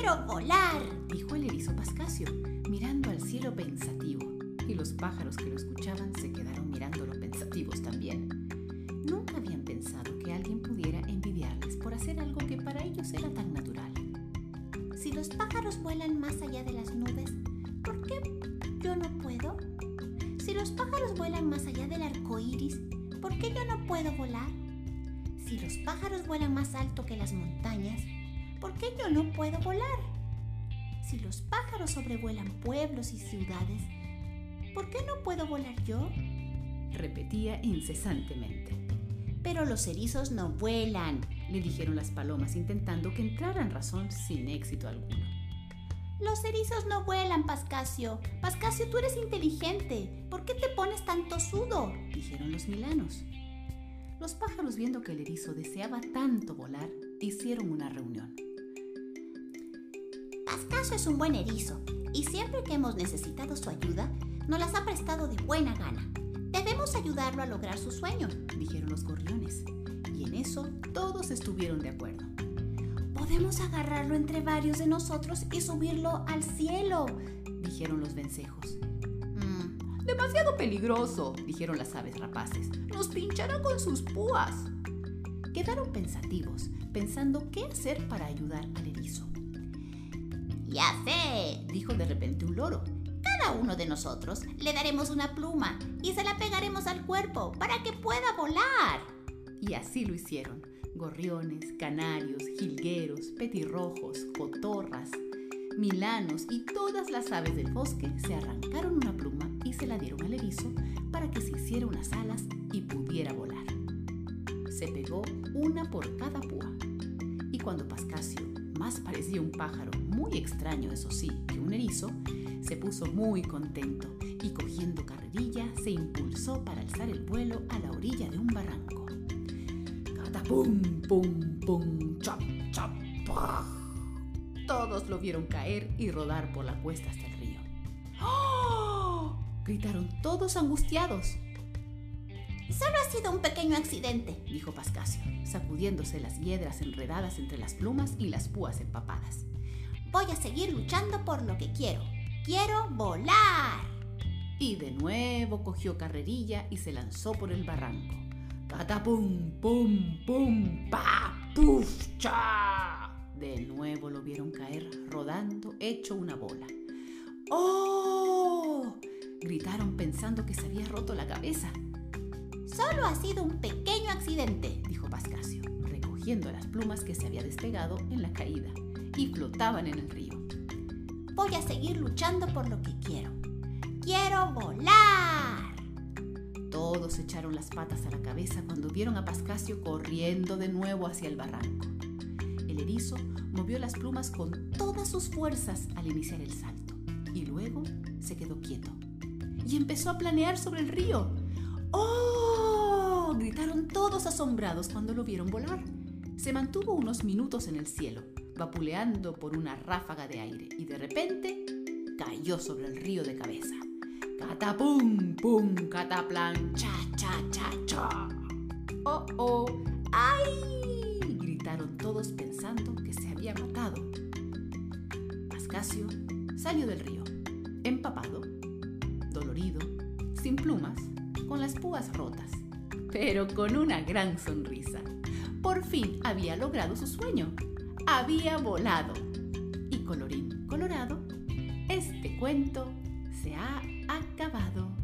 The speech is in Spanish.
quiero volar, dijo el erizo Pascasio, mirando al cielo pensativo, y los pájaros que lo escuchaban se quedaron mirándolo pensativos también. Nunca habían pensado que alguien pudiera envidiarles por hacer algo que para ellos era tan natural. Si los pájaros vuelan más allá de las nubes, ¿por qué yo no puedo? Si los pájaros vuelan más allá del arco iris, ¿por qué yo no puedo volar? Si los pájaros vuelan más alto que las montañas, ¿por qué yo no puedo volar? Si los pájaros sobrevuelan pueblos y ciudades, ¿por qué no puedo volar yo? Repetía incesantemente. Pero los erizos no vuelan, le dijeron las palomas intentando que entrara en razón sin éxito alguno. Los erizos no vuelan, Pascasio. Pascasio, tú eres inteligente. ¿Por qué te pones tanto sudo? dijeron los milanos. Los pájaros, viendo que el erizo deseaba tanto volar, hicieron una reunión. Pascasio es un buen erizo y siempre que hemos necesitado su ayuda, nos las ha prestado de buena gana. Debemos ayudarlo a lograr su sueño, dijeron los gorriones. Y en eso todos estuvieron de acuerdo. Podemos agarrarlo entre varios de nosotros y subirlo al cielo, dijeron los vencejos. Mm, demasiado peligroso, dijeron las aves rapaces. Nos pinchará con sus púas. Quedaron pensativos, pensando qué hacer para ayudar al. Ya sé, dijo de repente un loro. Cada uno de nosotros le daremos una pluma y se la pegaremos al cuerpo para que pueda volar. Y así lo hicieron. Gorriones, canarios, jilgueros, petirrojos, cotorras, milanos y todas las aves del bosque se arrancaron una pluma y se la dieron al erizo para que se hiciera unas alas y pudiera volar. Se pegó una por cada púa. Y cuando Pascasio más parecía un pájaro, muy extraño eso sí, que un erizo, se puso muy contento y cogiendo carrerilla se impulsó para alzar el vuelo a la orilla de un barranco. ¡Catapum, pum, pum, chop, chop, Todos lo vieron caer y rodar por la cuesta hasta el río. ¡Oh! Gritaron todos angustiados. Solo ha sido un pequeño accidente, dijo Pascasio, sacudiéndose las hiedras enredadas entre las plumas y las púas empapadas. Voy a seguir luchando por lo que quiero. ¡Quiero volar! Y de nuevo cogió carrerilla y se lanzó por el barranco. ¡Catapum, pum, pum, pa, puf, cha! De nuevo lo vieron caer rodando, hecho una bola. ¡Oh! Gritaron pensando que se había roto la cabeza. Solo ha sido un pequeño accidente, dijo Pascasio, recogiendo las plumas que se había despegado en la caída y flotaban en el río. Voy a seguir luchando por lo que quiero. ¡Quiero volar! Todos echaron las patas a la cabeza cuando vieron a Pascasio corriendo de nuevo hacia el barranco. El erizo movió las plumas con todas sus fuerzas al iniciar el salto y luego se quedó quieto y empezó a planear sobre el río. Todos asombrados cuando lo vieron volar. Se mantuvo unos minutos en el cielo, vapuleando por una ráfaga de aire y de repente cayó sobre el río de cabeza. Catapum, pum, cataplan, cha, cha, cha, cha. ¡Oh, oh! ¡Ay! gritaron todos pensando que se había matado. Pascasio salió del río, empapado, dolorido, sin plumas, con las púas rotas, pero con una gran sonrisa. Por fin había logrado su sueño. Había volado. Y colorín colorado, este cuento se ha acabado.